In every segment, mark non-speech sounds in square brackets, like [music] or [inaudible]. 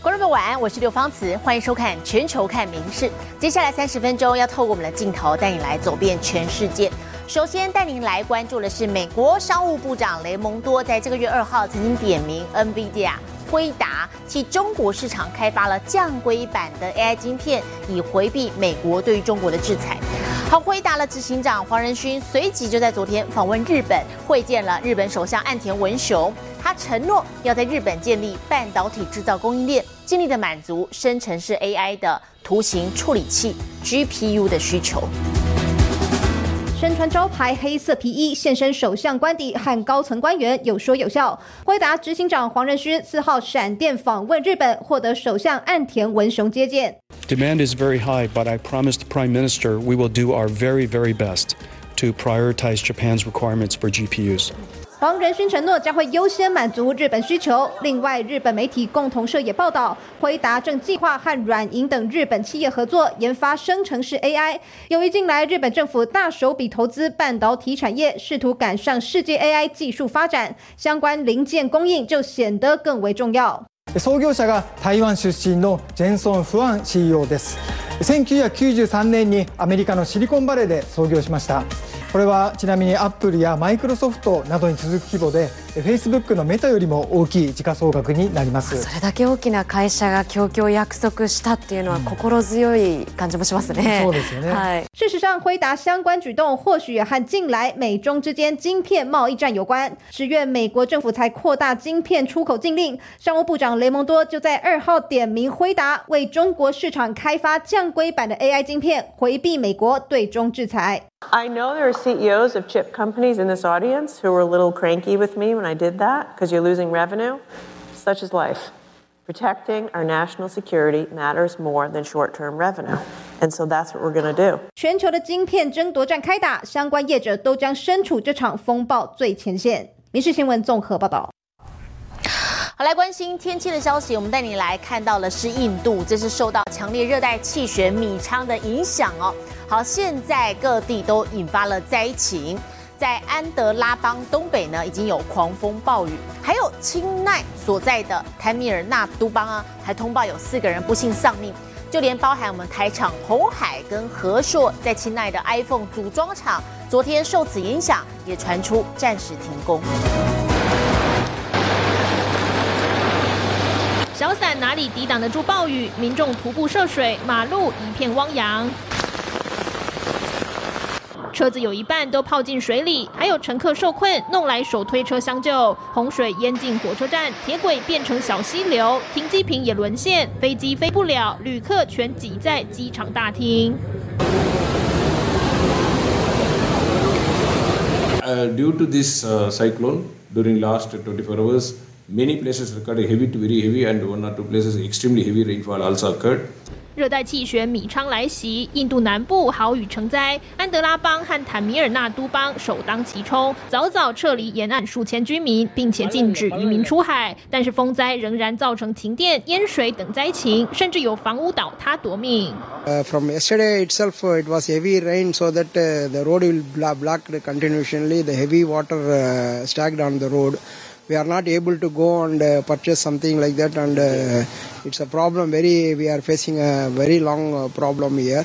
观众朋友晚安，我是刘芳慈，欢迎收看《全球看名事》。接下来三十分钟要透过我们的镜头带你来走遍全世界。首先带您来关注的是美国商务部长雷蒙多在这个月二号曾经点名 NVIDIA。辉达替中国市场开发了降规版的 AI 晶片，以回避美国对于中国的制裁。好，回答了执行长黄仁勋随即就在昨天访问日本，会见了日本首相岸田文雄。他承诺要在日本建立半导体制造供应链，尽力的满足生成式 AI 的图形处理器 GPU 的需求。身穿招牌黑色皮衣现身首相官邸和高层官员有说有笑。辉达执行长黄仁勋四号闪电访问日本，获得首相岸田文雄接见。Demand is very high, but I promise the Prime Minister we will do our very, very best to prioritize Japan's requirements for GPUs. 黄仁勋承诺将会优先满足日本需求。另外，日本媒体共同社也报道，辉达正计划和软银等日本企业合作研发生成式 AI。由于近来日本政府大手笔投资半导体产业，试图赶上世界 AI 技术发展，相关零件供应就显得更为重要。創業者が台湾出身のジェンソン・フアン CEO です。1993年にアメリカのシリコンバレーで創業しました。 これはちなみにアップルやマイクロソフトなどに続く規模でフェイスブックのメタよりも大きい時価総額になります。それだけ大きな会社が供給を約束したっていうのは心強い感じもしますね、そうですよね、はい、事实上辉达相关举动或许也和近来美中之间晶片贸易战有关。十月美国政府才扩大晶片出口禁令商务部长雷蒙多就在二号点名辉达为中国市场开发降规版的 AI 晶片回避美国对中制裁 I know there are CEOs of chip companies in this audience who were a little cranky with me when I did that because you're losing revenue. Such is life. Protecting our national security matters more than short term revenue. And so that's what we're going to do. 全球的晶片争夺战开打，相关业者都将身处这场风暴最前线。《民事新闻》综合报道。 好，来关心天气的消息，我们带你来看到的是印度，这是受到强烈热带气旋米仓的影响哦。好，现在各地都引发了灾情，在安德拉邦东北呢，已经有狂风暴雨，还有钦奈所在的坦米尔纳都邦啊，还通报有四个人不幸丧命，就连包含我们台厂红海跟和硕在钦奈的 iPhone 组装厂，昨天受此影响，也传出暂时停工。哪里抵挡得住暴雨？民众徒步涉水，马路一片汪洋，车子有一半都泡进水里，还有乘客受困，弄来手推车相救。洪水淹进火车站，铁轨变成小溪流，停机坪也沦陷，飞机飞不了，旅客全挤在机场大厅。Uh, due to this cyclone, during last 24 hours. Many places recorded heavy to very heavy, and one or two places extremely heavy rainfall also occurred. 热带气旋米昌来袭，印度南部豪雨成灾，安德拉邦和坦米尔纳都邦首当其冲，早早撤离沿岸数千居民，并且禁止渔民出海。但是风灾仍然造成停电、淹水等灾情，甚至有房屋倒塌夺命。Uh, from yesterday itself, uh, it was heavy rain, so that uh, the road will block continuously. The heavy water uh, stacked on the road. We are not able to go and uh, purchase something like that and uh, it's a problem very we are facing a very long uh, problem here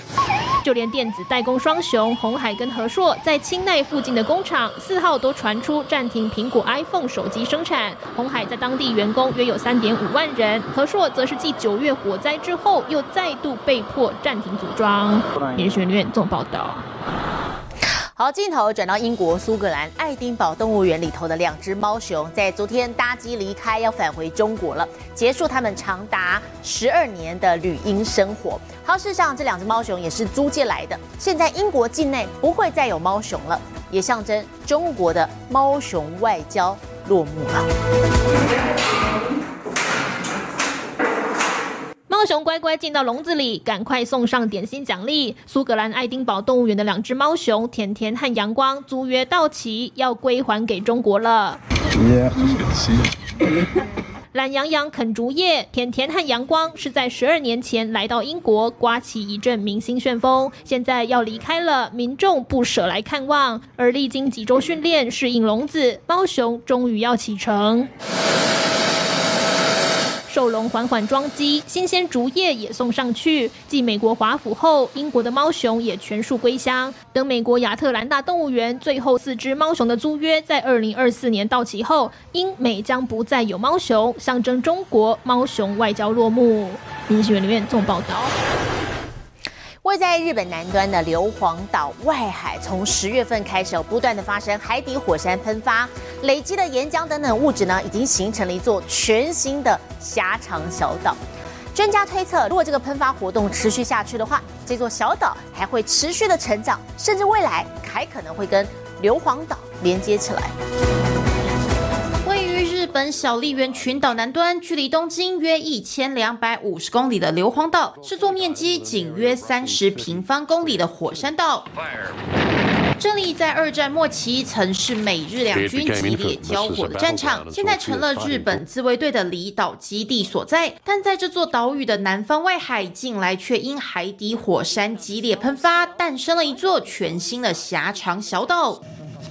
就连电子代工双雄红海跟和硕在清奈附近的工厂四号都传出暂停苹果 iPhone 手机生产。红海在当地员工约有三点五万人，和硕则是继九月火灾之后又再度被迫暂停组装。连学院总报道。好，镜头转到英国苏格兰爱丁堡动物园里头的两只猫熊，在昨天搭机离开，要返回中国了，结束他们长达十二年的旅英生活。好，事实上这两只猫熊也是租借来的，现在英国境内不会再有猫熊了，也象征中国的猫熊外交落幕了。猫熊乖乖进到笼子里，赶快送上点心奖励。苏格兰爱丁堡动物园的两只猫熊甜甜和阳光租约到期，要归还给中国了。懒羊羊啃竹叶，甜甜和阳光是在十二年前来到英国，刮起一阵明星旋风，现在要离开了，民众不舍来看望。而历经几周训练，适应笼子，猫熊终于要启程。兽笼缓缓装机，新鲜竹叶也送上去。继美国华府后，英国的猫熊也全数归乡。等美国亚特兰大动物园最后四只猫熊的租约在二零二四年到期后，英美将不再有猫熊，象征中国猫熊外交落幕。新闻里面纵报道。位在日本南端的硫磺岛外海，从十月份开始，不断的发生海底火山喷发，累积的岩浆等等物质呢，已经形成了一座全新的狭长小岛。专家推测，如果这个喷发活动持续下去的话，这座小岛还会持续的成长，甚至未来还可能会跟硫磺岛连接起来。日本小笠原群岛南端，距离东京约一千两百五十公里的硫磺岛，是座面积仅约三十平方公里的火山岛。这里在二战末期曾是美日两军激烈交火的战场，现在成了日本自卫队的离岛基地所在。但在这座岛屿的南方外海，近来却因海底火山激烈喷发，诞生了一座全新的狭长小岛。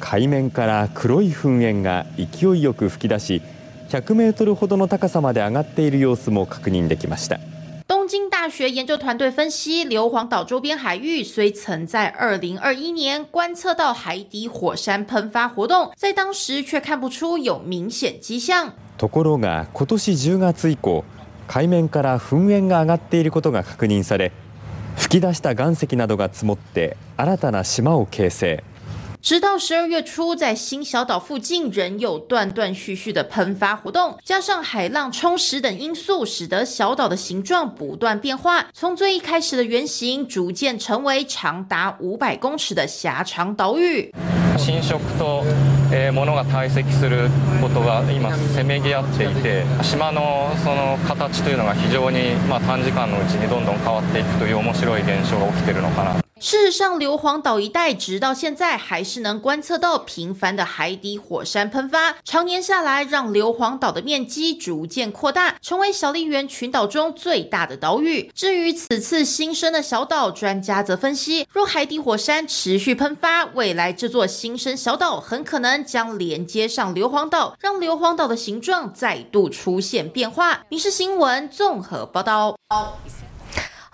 海面から黒い噴煙が勢いよく吹き出し100メートルほどの高さまで上がっている様子も確認できました东京大学研究团队分析，硫磺岛周边海域虽曾在2021年观测到海底火山喷发活动，在当时却看不出有明显迹象。ところが今年10月以降、海面から噴煙が上がっていることが確認され、吹き出した岩石などが積もって新たな島を形成。直到十二月初，在新小岛附近仍有断断续续的喷发活动，加上海浪冲蚀等因素，使得小岛的形状不断变化，从最一开始的圆形，逐渐成为长达五百公尺的狭长岛屿。侵食とものが堆積することが今せめぎ合っていて、島のその形というのが非常にまあ短時間のうちにどんどん変わっていくという面白い現象が起きてるのかな。 事实上，硫磺岛一带直到现在还是能观测到频繁的海底火山喷发，常年下来，让硫磺岛的面积逐渐扩大，成为小笠原群岛中最大的岛屿。至于此次新生的小岛，专家则分析，若海底火山持续喷发，未来这座新生小岛很可能将连接上硫磺岛，让硫磺岛的形状再度出现变化。《民事新闻》综合报道。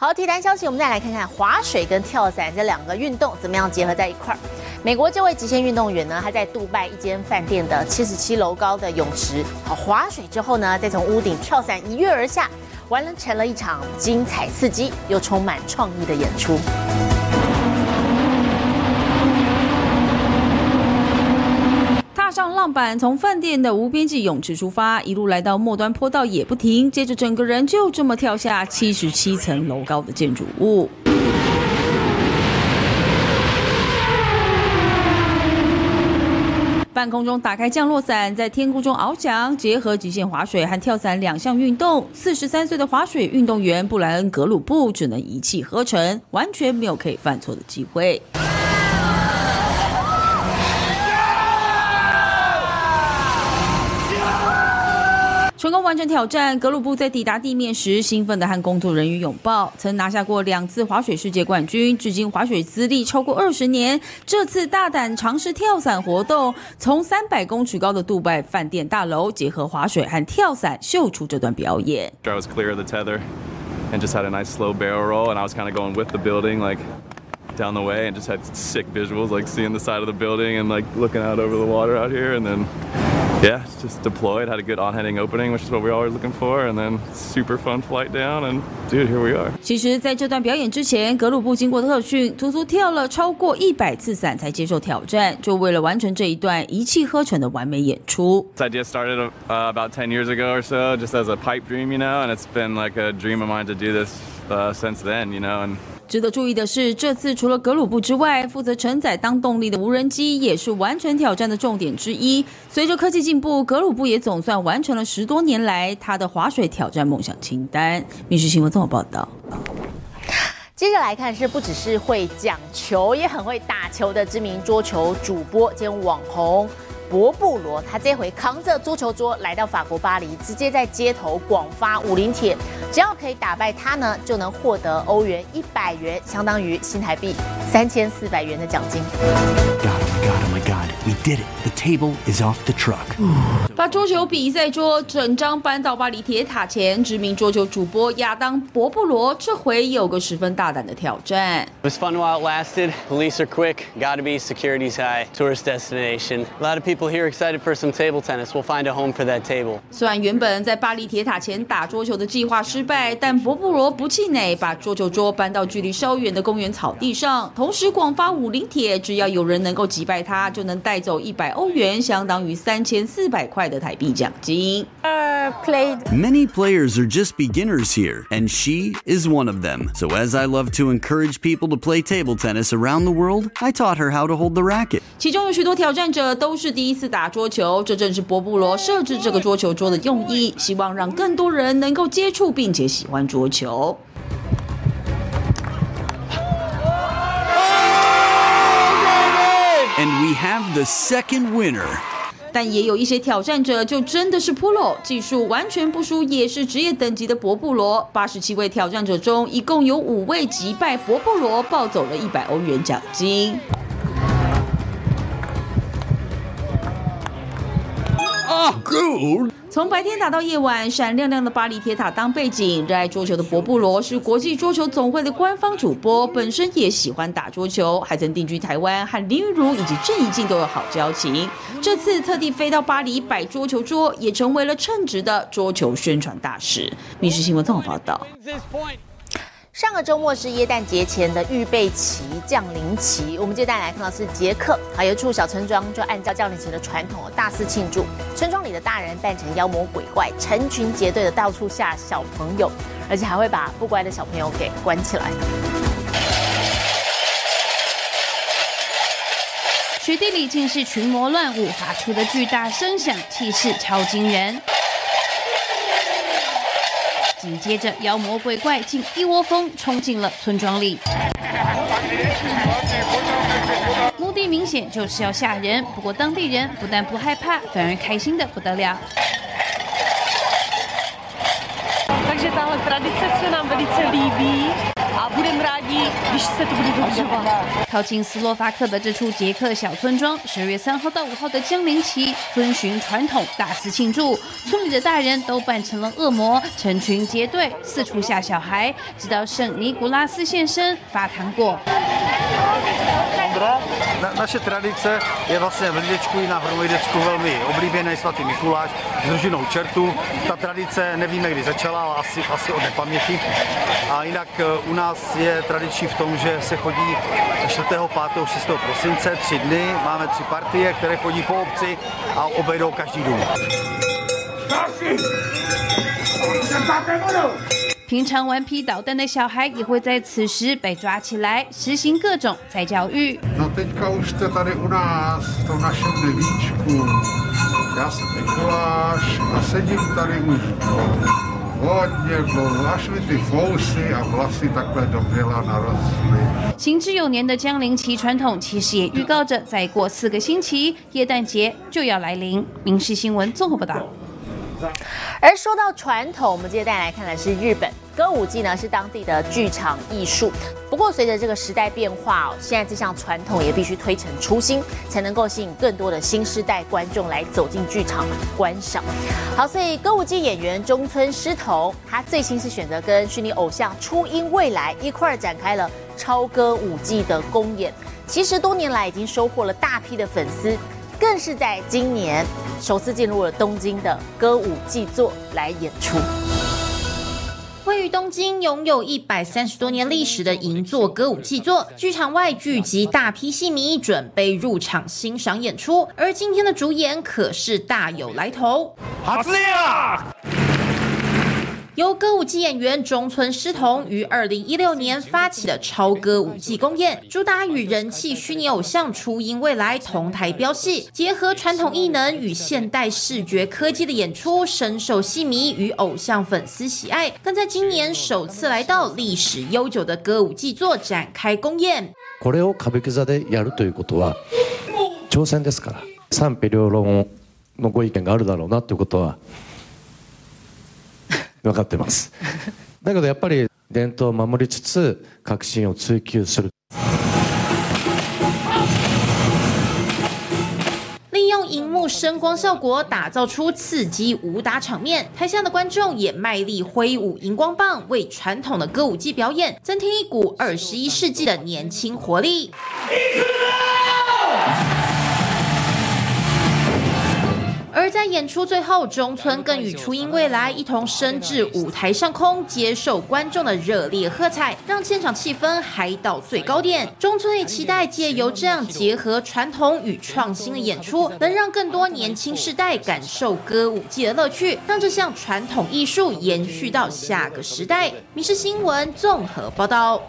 好，体坛消息，我们再来看看划水跟跳伞这两个运动怎么样结合在一块儿。美国这位极限运动员呢，他在杜拜一间饭店的七十七楼高的泳池，好划水之后呢，再从屋顶跳伞一跃而下，完成了一场精彩刺激又充满创意的演出。板从饭店的无边际泳池出发，一路来到末端坡道也不停，接着整个人就这么跳下七十七层楼高的建筑物。半空中打开降落伞，在天空中翱翔，结合极限滑水和跳伞两项运动。四十三岁的滑水运动员布莱恩·格鲁布只能一气呵成，完全没有可以犯错的机会。成功完成挑战，格鲁布在抵达地面时，兴奋地和工作人员拥抱。曾拿下过两次滑水世界冠军，至今滑水资历超过二十年。这次大胆尝试跳伞活动，从三百公尺高的杜拜饭店大楼结合滑水和跳伞，秀出这段表演。I was clear of the tether and just had a nice slow barrel roll, and I was kind of going with the building, like down the way, and just had sick visuals, like seeing the side of the building and like looking out over the water out here, and then. Yeah, just deployed, had a good on-heading opening, which is what we're always looking for, and then super fun flight down, and dude, here we are. 其实，在这段表演之前，格鲁布经过特训，足足跳了超过一百次伞才接受挑战，就为了完成这一段一气呵成的完美演出。This idea started uh, about 10 years ago or so, just as a pipe dream, you know, and it's been like a dream of mine to do this uh, since then, you know, and 值得注意的是，这次除了格鲁布之外，负责承载当动力的无人机也是完成挑战的重点之一。随着科技进步，格鲁布也总算完成了十多年来他的划水挑战梦想清单。《民事新闻》综合报道。接着来看，是不只是会讲球，也很会打球的知名桌球主播兼网红。博布罗，他这回扛着足球桌来到法国巴黎，直接在街头广发武林帖，只要可以打败他呢，就能获得欧元一百元，相当于新台币三千四百元的奖金。Oh my God, oh my God. We did it. The table is off the truck. 把桌球比赛桌整张搬到巴黎铁塔前，知名桌球主播亚当·博布罗这回有个十分大胆的挑战。It was fun while it lasted. Police are quick. Gotta be security's high. Tourist destination. A lot of people here excited for some table tennis. We'll find a home for that table. 虽然原本在巴黎铁塔前打桌球的计划失败，但博布罗不气馁，把桌球桌搬到距离稍远的公园草地上，同时广发五零帖，只要有人能够击败他，就能带走一百欧元，相当于三千四百块的台币奖金。 Many players are just beginners here, and she is one of them. So, as I love to encourage people to play table tennis around the world, I taught her how to hold the racket. 其中有许多挑战者都是第 一次打桌球，这正是博布罗设置这个桌球桌的用意，希望让更多人能够接触并且喜欢桌球。And we have the second winner. 但也有一些挑战者就真的是 Polo 技术完全不输，也是职业等级的博布罗。八十七位挑战者中，一共有五位击败博布罗，抱走了一百欧元奖金。Oh. 从白天打到夜晚，闪亮亮的巴黎铁塔当背景。热爱桌球的博布罗是国际桌球总会的官方主播，本身也喜欢打桌球，还曾定居台湾，和林玉如以及郑怡静都有好交情。这次特地飞到巴黎摆桌球桌，也成为了称职的桌球宣传大使。密室新闻综合报道。上个周末是耶诞节前的预备期、降临期。我们接下来看到是捷克，啊，有一处小村庄就按照降临期的传统大肆庆祝。村庄里的大人扮成妖魔鬼怪，成群结队的到处吓小朋友，而且还会把不乖的小朋友给关起来。雪地里尽是群魔乱舞，发出的巨大声响，气势超惊人。紧接着，妖魔鬼怪竟一窝蜂冲进了村庄里，目的明显就是要吓人。不过当地人不但不害怕，反而开心的不得了。A budeme rádi, když se to bude dodržovat. 靠近斯洛伐克的这处捷克小村庄，十月三号到五号的降临期，遵循传统大肆庆祝。村里的大人都扮成了恶魔，成群结队四处吓小孩，直到圣尼古拉斯现身发糖果。Na, naše tradice je vlastně v Lidečku i na Hromojdecku velmi oblíbený svatý Mikuláš s družinou čertu. Ta tradice nevíme, kdy začala, ale asi, asi od nepaměti. A jinak eh, u nás je tradiční v tom, že se chodí 4., 5., 6. prosince, tři dny, máme tři partie, které chodí po obci a obejdou každý dům. 平常顽皮捣蛋的小孩也会在此时被抓起来，实行各种再教育。 No teďka už jste tady u nás v tom našem nevíčku. Já jsem Mikuláš a sedím tady už 行之有年的江陵旗传统，其实也预告着再过四个星期，耶诞节就要来临。民事新闻综合报道。而说到传统，我们接着带来看的是日本歌舞伎呢，是当地的剧场艺术。不过随着这个时代变化哦，现在这项传统也必须推陈出新，才能够吸引更多的新时代观众来走进剧场观赏。好，所以歌舞伎演员中村狮童，他最新是选择跟虚拟偶像初音未来一块儿展开了超歌舞伎的公演。其实多年来已经收获了大批的粉丝。更是在今年首次进入了东京的歌舞伎座来演出。位于东京、拥有一百三十多年历史的银座歌舞伎座，剧场外聚集大批戏迷，准备入场欣赏演出。而今天的主演可是大有来头。由歌舞伎演员中村狮童于二零一六年发起的超歌舞伎公演，主打与人气虚拟偶像初音未来同台飙戏，结合传统艺能与现代视觉科技的演出，深受戏迷与偶像粉丝喜爱。更在今年首次来到历史悠久的歌舞伎座展开公演。これを歌舞伎座でやるということは挑戦ですから賛否両論のご意見があるだろうなということは 分かってます。[laughs] だけどやっぱり伝統を守りつつ革新を追求する。利用荧幕声光效果打造出刺激武打场面，台下的观众也卖力挥舞荧光棒，为传统的歌舞伎表演增添一股二十一世纪的年轻活力。而在演出最后，中村更与初音未来一同升至舞台上空，接受观众的热烈喝彩，让现场气氛嗨到最高点。中村也期待借由这样结合传统与创新的演出，能让更多年轻世代感受歌舞伎的乐趣，让这项传统艺术延续到下个时代。《民事新闻》综合报道。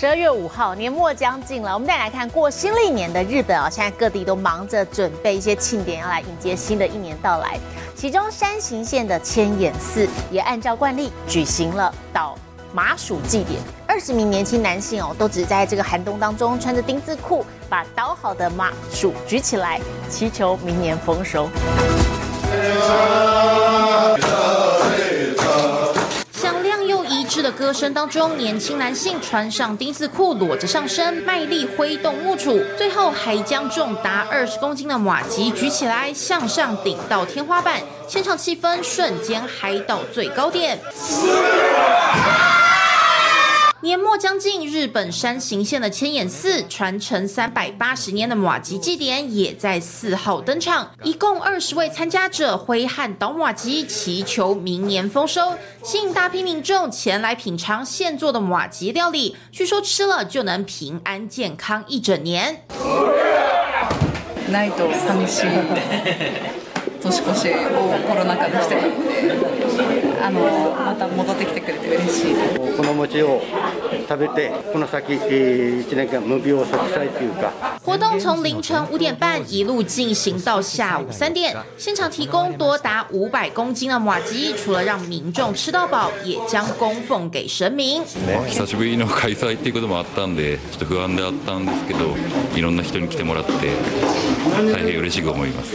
十二月五号，年末将近了，我们再来看过新历年的日本啊，现在各地都忙着准备一些庆典，要来迎接新的一年到来。其中山形县的千眼寺也按照惯例举行了倒麻薯祭典，二十名年轻男性哦，都只在这个寒冬当中穿着丁字裤，把倒好的麻薯举起来，祈求明年丰收。的歌声当中，年轻男性穿上丁字裤，裸着上身，卖力挥动木杵，最后还将重达二十公斤的马吉举起来，向上顶到天花板，现场气氛瞬间嗨到最高点。年末将近，日本山形县的千眼寺传承三百八十年的马吉祭典也在四号登场，一共二十位参加者挥汗倒马吉，祈求明年丰收，吸引大批民众前来品尝现做的马吉料理，据说吃了就能平安健康一整年。ないと寂しい年越しをコロナ禍でしてたので、 あのまた戻ってきてくれて嬉しい。この餅を食べてこの先1年間無病息災というか。活动从凌晨五点半一路进行到下午三点，现场提供多达五百公斤的马吉，除了让民众吃到饱，也将供奉给神明。久しぶりの開催っていうこともあったんで、ちょっと不安であったんですけど、いろんな人に来てもらって大変嬉しく思います。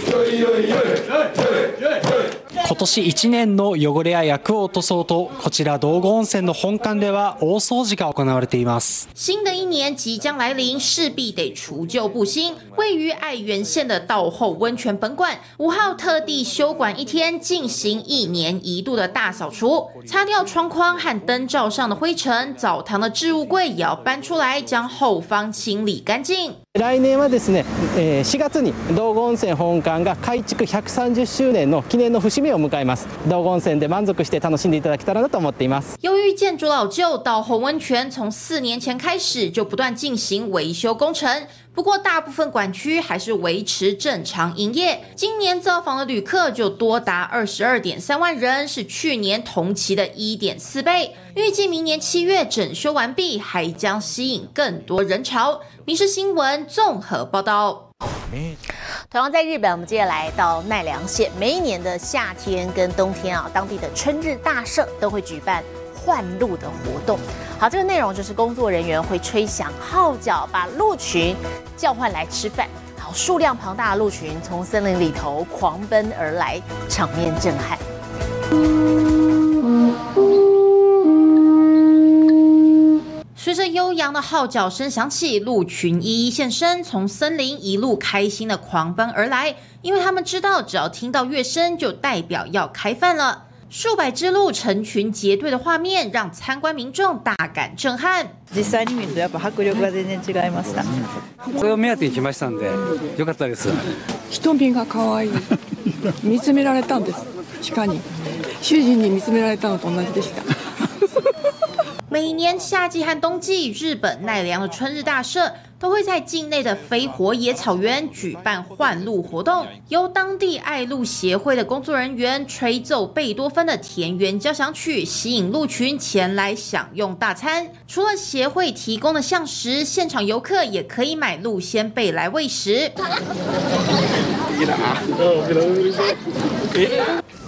今年1年の汚れや役を落とそうとこちら道後温泉の本館では大掃除が行われています新的一年即将来临势必得除旧布新位于爱媛县的道后温泉本馆五号特地休馆一天进行一年一度的大扫除擦掉窗框和灯罩上的灰尘澡堂的置物柜也要搬出来将后方清理干净 来年はですね、え4月に道後温泉本館が改築130周年の記念の節目を迎えます。道後温泉で満足して楽しんでいただけたらなと思っています。由于建筑老旧道后温泉从四年前开始就不断进行维修工程不过，大部分管区还是维持正常营业。今年造访的旅客就多达二十二点三万人，是去年同期的一点四倍。预计明年七月整修完毕，还将吸引更多人潮。民事新闻综合报道。同样在日本，我们接下来到奈良县，每一年的夏天跟冬天啊，当地的春日大社都会举办。换鹿的活动，好，这个内容就是工作人员会吹响号角，把鹿群叫唤来吃饭。好，数量庞大的鹿群从森林里头狂奔而来，场面震撼。随着悠扬的号角声响起，鹿群一一现身，从森林一路开心的狂奔而来，因为他们知道，只要听到乐声，就代表要开饭了。数百只鹿成群结队的画面，让参观民众大感震撼。実際に見るとやっぱ迫力が全然違いました。これを目当てに来ましたんで、よかったです。瞳が可愛い。見つめられたんです。鹿に。主人に見つめられたのと同じでした。[laughs] 每年夏季和冬季，日本奈良的春日大社。 都会在境内的非活野草原举办换鹿活动，由当地爱鹿协会的工作人员吹奏贝多芬的田园交响曲，吸引鹿群前来享用大餐。除了协会提供的象食，现场游客也可以买鹿鲜贝来喂食。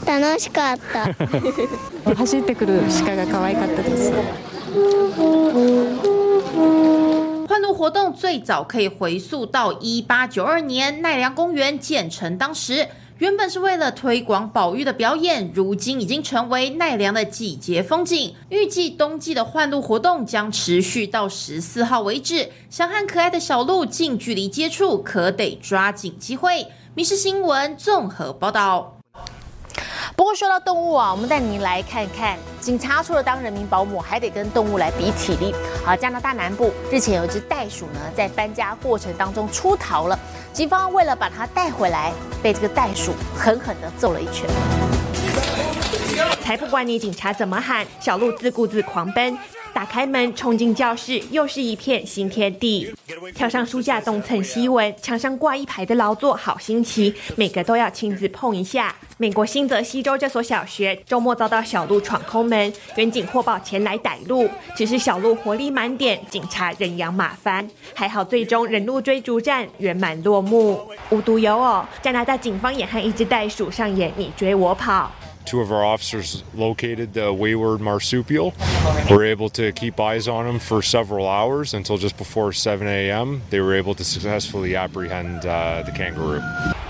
楽しかった。[laughs] [laughs] 走ってくる鹿が可愛かったです。 活动最早可以回溯到一八九二年奈良公园建成当时，原本是为了推广宝玉的表演，如今已经成为奈良的季节风景。预计冬季的换鹿活动将持续到十四号为止。想和可爱的小鹿近距离接触，可得抓紧机会。民事新闻综合报道。不过说到动物啊，我们带您来看看，警察除了当人民保姆，还得跟动物来比体力。好，加拿大南部日前有一只袋鼠呢，在搬家过程当中出逃了，警方为了把它带回来，被这个袋鼠狠狠地揍了一拳。才不管你警察怎么喊，小鹿自顾自狂奔。打开门，冲进教室，又是一片新天地。跳上书架，东蹭西闻，墙上挂一排的劳作，好新奇，每个都要亲自碰一下。美国新泽西州这所小学周末遭到小鹿闯空门，远警获报前来逮鹿，只是小鹿活力满点，警察人仰马翻。还好最终人鹿追逐战圆满落幕。无独有偶，加拿大警方也和一只袋鼠上演你追我跑。Two of our officers located the wayward marsupial. We Were able to keep eyes on him for several hours until just before 7 a.m. They were able to successfully apprehend uh, the kangaroo.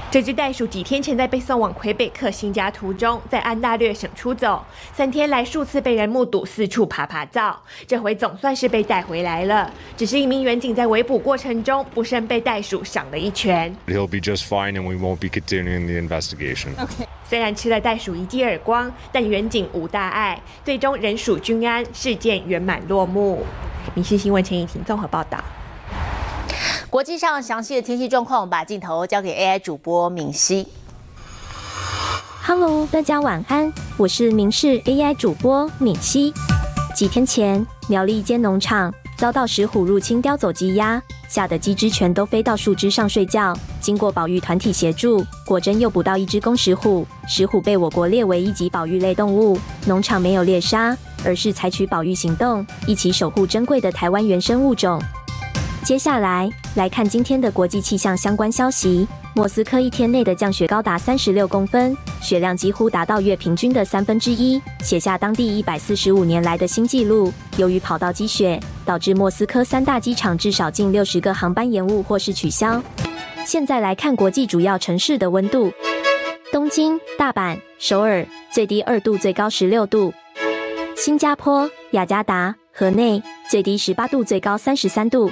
这只袋鼠几天前在被送往魁北克新家途中，在安大略省出走，三天来数次被人目睹四处爬爬灶，这回总算是被带回来了。只是一名远警在围捕过程中不慎被袋鼠赏了一拳。He'll be just fine, and we won't be continuing the investigation. 虽然吃了袋鼠一记耳光，但远警无大碍，最终人鼠均安，事件圆满落幕。民事新闻陈怡婷综合报道。国际上详细的天气状况，把镜头交给 AI 主播敏熙。Hello，大家晚安，我是明视 AI 主播敏熙。几天前，苗栗一间农场遭到石虎入侵，叼走鸡鸭，吓得鸡只全都飞到树枝上睡觉。经过保育团体协助，果真诱捕到一只公石虎。石虎被我国列为一级保育类动物，农场没有猎杀，而是采取保育行动，一起守护珍贵的台湾原生物种。接下来来看今天的国际气象相关消息。莫斯科一天内的降雪高达三十六公分，雪量几乎达到月平均的三分之一，写下当地一百四十五年来的新纪录。由于跑道积雪，导致莫斯科三大机场至少近六十个航班延误或是取消。现在来看国际主要城市的温度：东京、大阪、首尔最低二度，最高十六度；新加坡、雅加达、河内最低十八度，最高三十三度。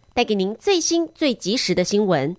带给您最新最及时的新闻。